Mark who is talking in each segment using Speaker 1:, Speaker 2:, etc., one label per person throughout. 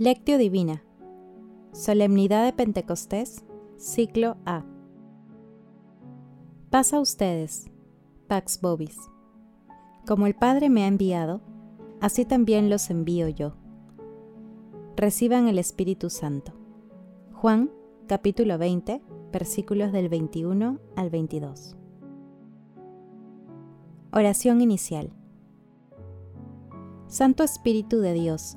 Speaker 1: Lectio Divina. Solemnidad de Pentecostés, ciclo A. Paz a ustedes, Pax Bobis. Como el Padre me ha enviado, así también los envío yo. Reciban el Espíritu Santo. Juan, capítulo 20, versículos del 21 al 22. Oración inicial. Santo Espíritu de Dios,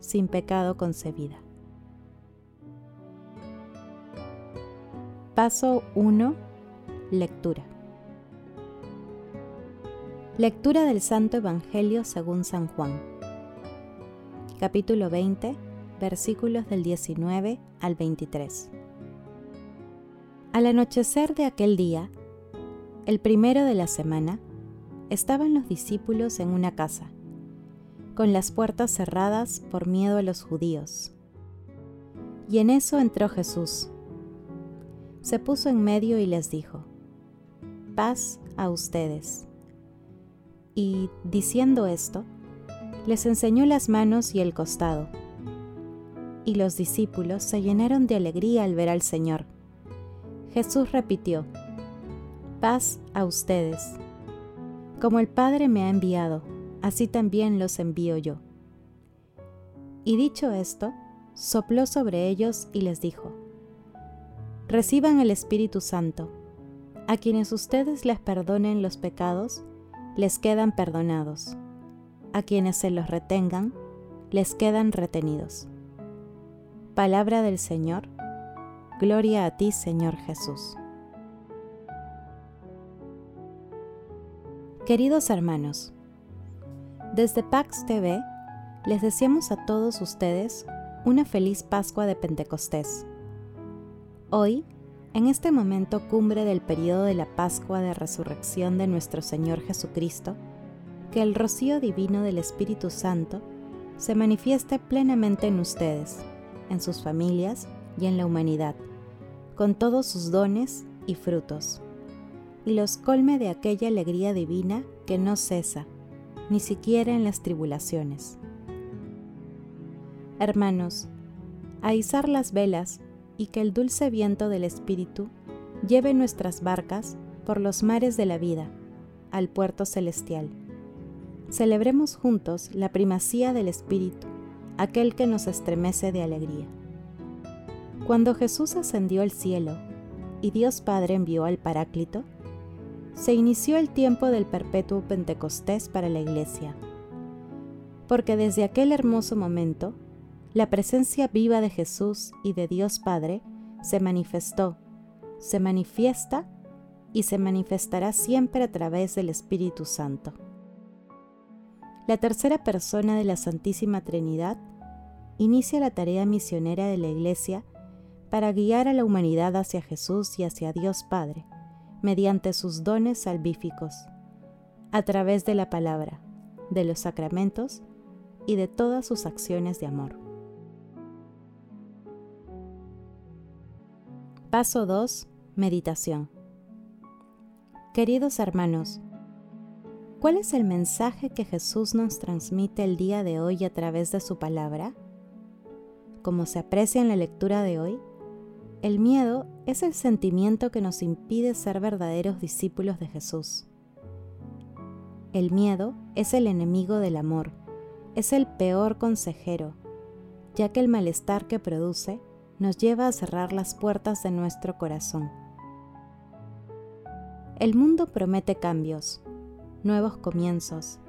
Speaker 1: sin pecado concebida. Paso 1. Lectura. Lectura del Santo Evangelio según San Juan. Capítulo 20, versículos del 19 al 23. Al anochecer de aquel día, el primero de la semana, estaban los discípulos en una casa, con las puertas cerradas por miedo a los judíos. Y en eso entró Jesús se puso en medio y les dijo, paz a ustedes. Y, diciendo esto, les enseñó las manos y el costado. Y los discípulos se llenaron de alegría al ver al Señor. Jesús repitió, paz a ustedes. Como el Padre me ha enviado, así también los envío yo. Y dicho esto, sopló sobre ellos y les dijo, reciban el Espíritu Santo. A quienes ustedes les perdonen los pecados, les quedan perdonados. A quienes se los retengan, les quedan retenidos. Palabra del Señor. Gloria a ti, Señor Jesús. Queridos hermanos, desde Pax TV les deseamos a todos ustedes una feliz Pascua de Pentecostés. Hoy, en este momento cumbre del periodo de la Pascua de Resurrección de nuestro Señor Jesucristo, que el rocío divino del Espíritu Santo se manifieste plenamente en ustedes, en sus familias y en la humanidad, con todos sus dones y frutos, y los colme de aquella alegría divina que no cesa, ni siquiera en las tribulaciones. Hermanos, a las velas y que el dulce viento del Espíritu lleve nuestras barcas por los mares de la vida al puerto celestial. Celebremos juntos la primacía del Espíritu, aquel que nos estremece de alegría. Cuando Jesús ascendió al cielo y Dios Padre envió al Paráclito, se inició el tiempo del perpetuo Pentecostés para la Iglesia, porque desde aquel hermoso momento la presencia viva de Jesús y de Dios Padre se manifestó, se manifiesta y se manifestará siempre a través del Espíritu Santo. La tercera persona de la Santísima Trinidad inicia la tarea misionera de la Iglesia para guiar a la humanidad hacia Jesús y hacia Dios Padre, mediante sus dones salvíficos, a través de la palabra, de los sacramentos y de todas sus acciones de amor. Paso 2. Meditación. Queridos hermanos, ¿cuál es el mensaje que Jesús nos transmite el día de hoy a través de su palabra? Como se aprecia en la lectura de hoy, el miedo es el sentimiento que nos impide ser verdaderos discípulos de Jesús. El miedo es el enemigo del amor, es el peor consejero, ya que el malestar que produce nos lleva a cerrar las puertas de nuestro corazón. El mundo promete cambios, nuevos comienzos,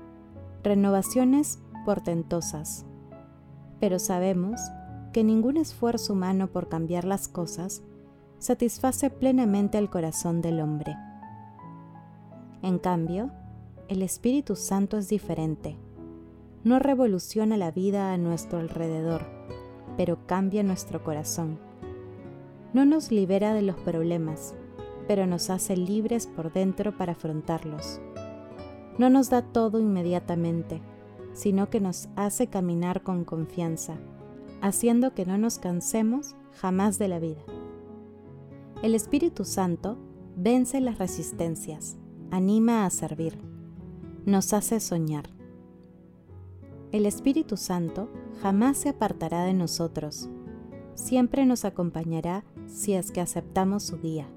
Speaker 1: renovaciones portentosas, pero sabemos que ningún esfuerzo humano por cambiar las cosas satisface plenamente el corazón del hombre. En cambio, el Espíritu Santo es diferente. No revoluciona la vida a nuestro alrededor, pero cambia nuestro corazón. No nos libera de los problemas, pero nos hace libres por dentro para afrontarlos. No nos da todo inmediatamente, sino que nos hace caminar con confianza, haciendo que no nos cansemos jamás de la vida. El Espíritu Santo vence las resistencias, anima a servir, nos hace soñar. El Espíritu Santo jamás se apartará de nosotros, siempre nos acompañará si es que aceptamos su guía,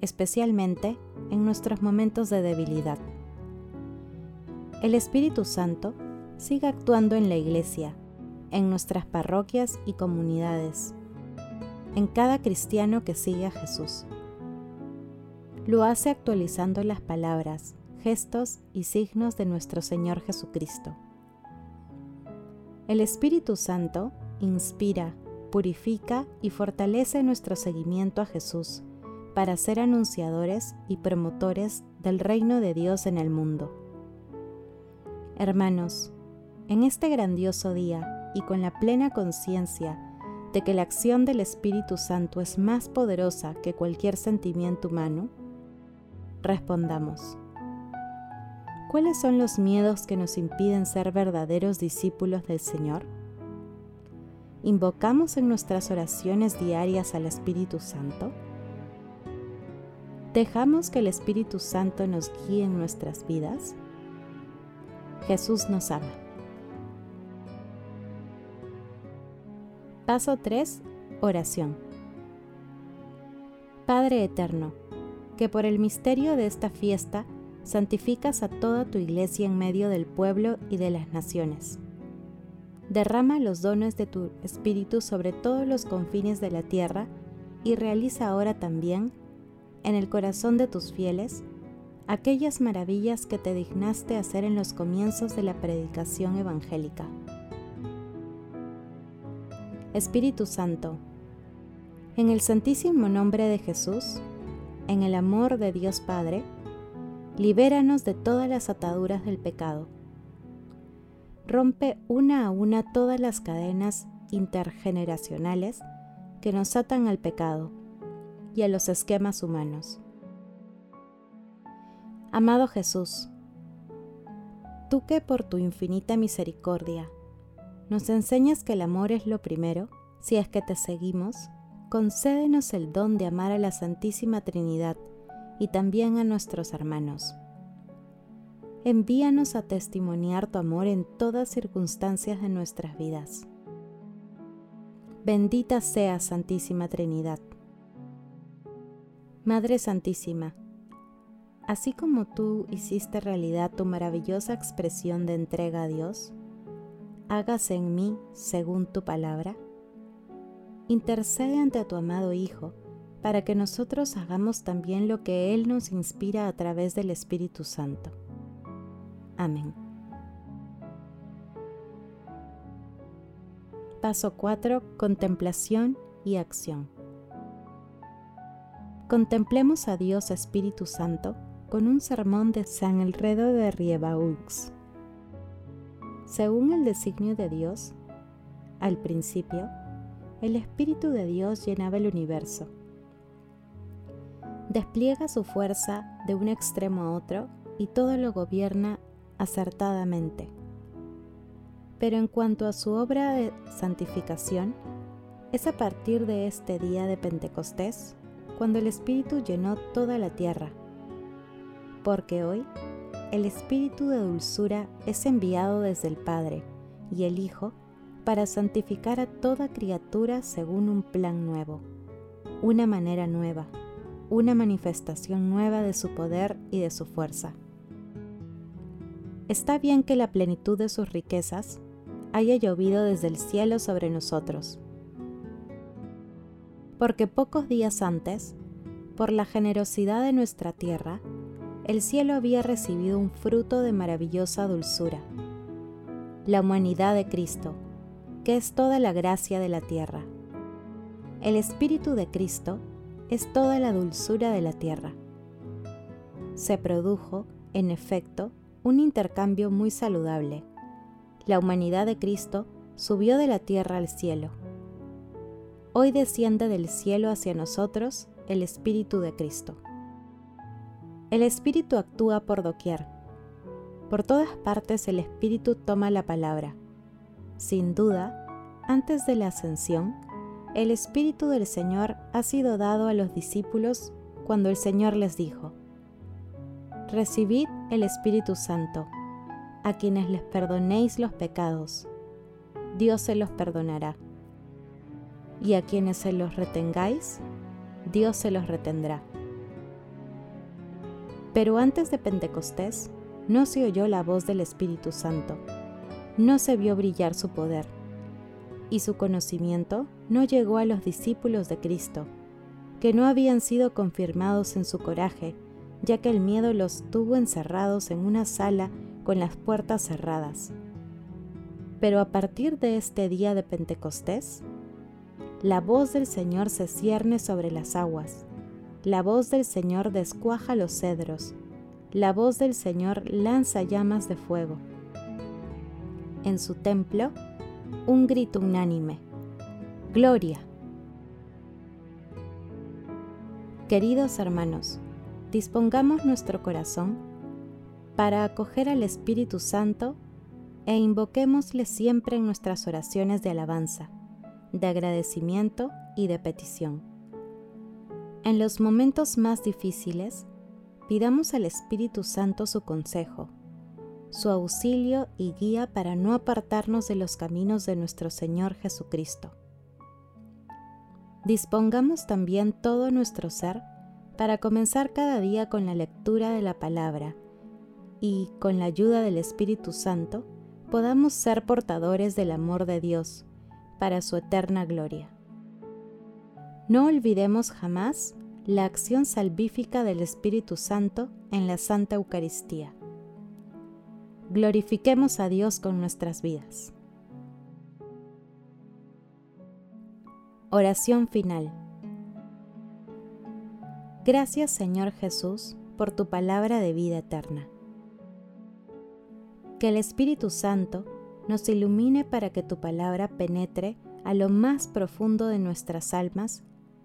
Speaker 1: especialmente en nuestros momentos de debilidad. El Espíritu Santo sigue actuando en la Iglesia, en nuestras parroquias y comunidades, en cada cristiano que sigue a Jesús. Lo hace actualizando las palabras, gestos y signos de nuestro Señor Jesucristo. El Espíritu Santo inspira, purifica y fortalece nuestro seguimiento a Jesús para ser anunciadores y promotores del reino de Dios en el mundo. Hermanos, en este grandioso día y con la plena conciencia de que la acción del Espíritu Santo es más poderosa que cualquier sentimiento humano, respondamos. ¿Cuáles son los miedos que nos impiden ser verdaderos discípulos del Señor? ¿Invocamos en nuestras oraciones diarias al Espíritu Santo? ¿Dejamos que el Espíritu Santo nos guíe en nuestras vidas? Jesús nos ama. Paso 3. Oración. Padre Eterno, que por el misterio de esta fiesta santificas a toda tu iglesia en medio del pueblo y de las naciones. Derrama los dones de tu Espíritu sobre todos los confines de la tierra y realiza ahora también, en el corazón de tus fieles, aquellas maravillas que te dignaste hacer en los comienzos de la predicación evangélica. Espíritu Santo, en el santísimo nombre de Jesús, en el amor de Dios Padre, libéranos de todas las ataduras del pecado. Rompe una a una todas las cadenas intergeneracionales que nos atan al pecado y a los esquemas humanos. Amado Jesús, tú que por tu infinita misericordia nos enseñas que el amor es lo primero, si es que te seguimos, concédenos el don de amar a la Santísima Trinidad y también a nuestros hermanos. Envíanos a testimoniar tu amor en todas circunstancias de nuestras vidas. Bendita sea Santísima Trinidad. Madre Santísima, así como tú hiciste realidad tu maravillosa expresión de entrega a Dios, hágase en mí según tu palabra. Intercede ante tu amado Hijo, para que nosotros hagamos también lo que Él nos inspira a través del Espíritu Santo. Amén. Paso 4. Contemplación y acción. Contemplemos a Dios Espíritu Santo con un sermón de San Elredo de Riebaux. Según el designio de Dios, al principio, el Espíritu de Dios llenaba el universo despliega su fuerza de un extremo a otro y todo lo gobierna acertadamente. Pero en cuanto a su obra de santificación, es a partir de este día de Pentecostés cuando el Espíritu llenó toda la tierra. Porque hoy el Espíritu de dulzura es enviado desde el Padre y el Hijo para santificar a toda criatura según un plan nuevo, una manera nueva una manifestación nueva de su poder y de su fuerza. Está bien que la plenitud de sus riquezas haya llovido desde el cielo sobre nosotros, porque pocos días antes, por la generosidad de nuestra tierra, el cielo había recibido un fruto de maravillosa dulzura, la humanidad de Cristo, que es toda la gracia de la tierra. El Espíritu de Cristo es toda la dulzura de la tierra. Se produjo, en efecto, un intercambio muy saludable. La humanidad de Cristo subió de la tierra al cielo, hoy desciende del cielo hacia nosotros el Espíritu de Cristo. El Espíritu actúa por doquier. Por todas partes el Espíritu toma la palabra. Sin duda, antes de la ascensión, el Espíritu del Señor ha sido dado a los discípulos cuando el Señor les dijo, Recibid el Espíritu Santo, a quienes les perdonéis los pecados, Dios se los perdonará, y a quienes se los retengáis, Dios se los retendrá. Pero antes de Pentecostés no se oyó la voz del Espíritu Santo, no se vio brillar su poder, y su conocimiento no llegó a los discípulos de Cristo, que no habían sido confirmados en su coraje, ya que el miedo los tuvo encerrados en una sala con las puertas cerradas. Pero a partir de este día de Pentecostés, la voz del Señor se cierne sobre las aguas, la voz del Señor descuaja los cedros, la voz del Señor lanza llamas de fuego. En su templo, un grito unánime. Gloria. Queridos hermanos, dispongamos nuestro corazón para acoger al Espíritu Santo e invoquémosle siempre en nuestras oraciones de alabanza de agradecimiento y de petición. En los momentos más difíciles, pidamos al Espíritu Santo su consejo, su auxilio y guía para no apartarnos de los caminos de nuestro Señor Jesucristo. Dispongamos también todo nuestro ser para comenzar cada día con la lectura de la palabra y, con la ayuda del Espíritu Santo, podamos ser portadores del amor de Dios para su eterna gloria. No olvidemos jamás la acción salvífica del Espíritu Santo en la Santa Eucaristía. Glorifiquemos a Dios con nuestras vidas. Oración final. Gracias Señor Jesús por tu palabra de vida eterna. Que el Espíritu Santo nos ilumine para que tu palabra penetre a lo más profundo de nuestras almas